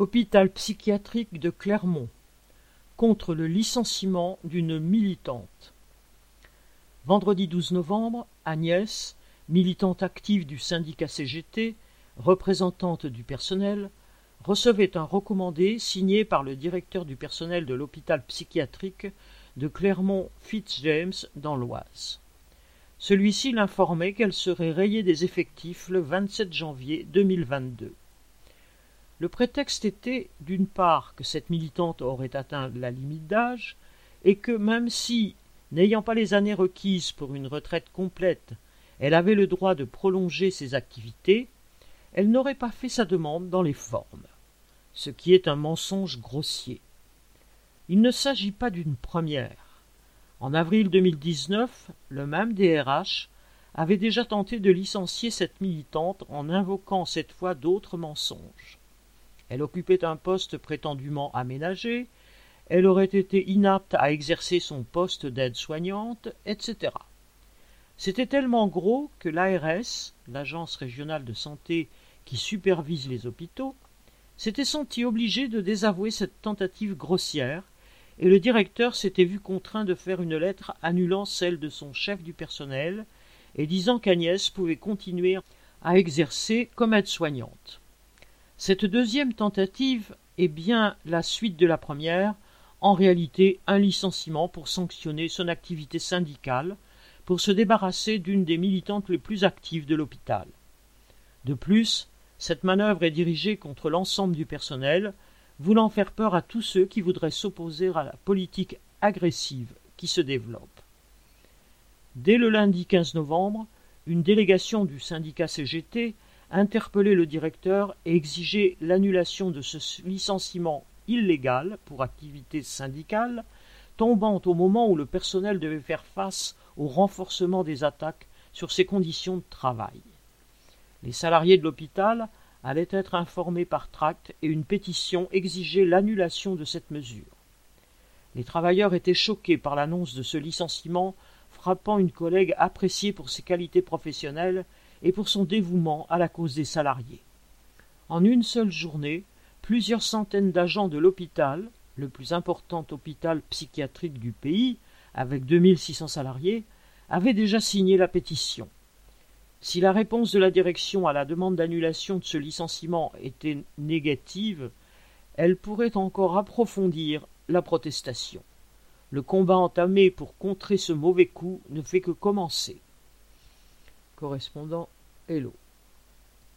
Hôpital psychiatrique de Clermont contre le licenciement d'une militante. Vendredi 12 novembre, Agnès, militante active du syndicat CGT, représentante du personnel, recevait un recommandé signé par le directeur du personnel de l'hôpital psychiatrique de Clermont-Fitzjames dans l'Oise. Celui-ci l'informait qu'elle serait rayée des effectifs le 27 janvier 2022. Le prétexte était, d'une part, que cette militante aurait atteint la limite d'âge, et que même si, n'ayant pas les années requises pour une retraite complète, elle avait le droit de prolonger ses activités, elle n'aurait pas fait sa demande dans les formes, ce qui est un mensonge grossier. Il ne s'agit pas d'une première. En avril 2019, le même DRH avait déjà tenté de licencier cette militante en invoquant cette fois d'autres mensonges. Elle occupait un poste prétendument aménagé, elle aurait été inapte à exercer son poste d'aide-soignante, etc. C'était tellement gros que l'ARS, l'Agence régionale de santé qui supervise les hôpitaux, s'était senti obligé de désavouer cette tentative grossière, et le directeur s'était vu contraint de faire une lettre annulant celle de son chef du personnel et disant qu'Agnès pouvait continuer à exercer comme aide-soignante. Cette deuxième tentative est bien la suite de la première, en réalité un licenciement pour sanctionner son activité syndicale, pour se débarrasser d'une des militantes les plus actives de l'hôpital. De plus, cette manœuvre est dirigée contre l'ensemble du personnel, voulant faire peur à tous ceux qui voudraient s'opposer à la politique agressive qui se développe. Dès le lundi 15 novembre, une délégation du syndicat CGT interpeller le directeur et exiger l'annulation de ce licenciement illégal pour activité syndicale, tombant au moment où le personnel devait faire face au renforcement des attaques sur ses conditions de travail. Les salariés de l'hôpital allaient être informés par tract et une pétition exigeait l'annulation de cette mesure. Les travailleurs étaient choqués par l'annonce de ce licenciement frappant une collègue appréciée pour ses qualités professionnelles et pour son dévouement à la cause des salariés. En une seule journée, plusieurs centaines d'agents de l'hôpital, le plus important hôpital psychiatrique du pays, avec 2600 salariés, avaient déjà signé la pétition. Si la réponse de la direction à la demande d'annulation de ce licenciement était négative, elle pourrait encore approfondir la protestation. Le combat entamé pour contrer ce mauvais coup ne fait que commencer correspondant Hello.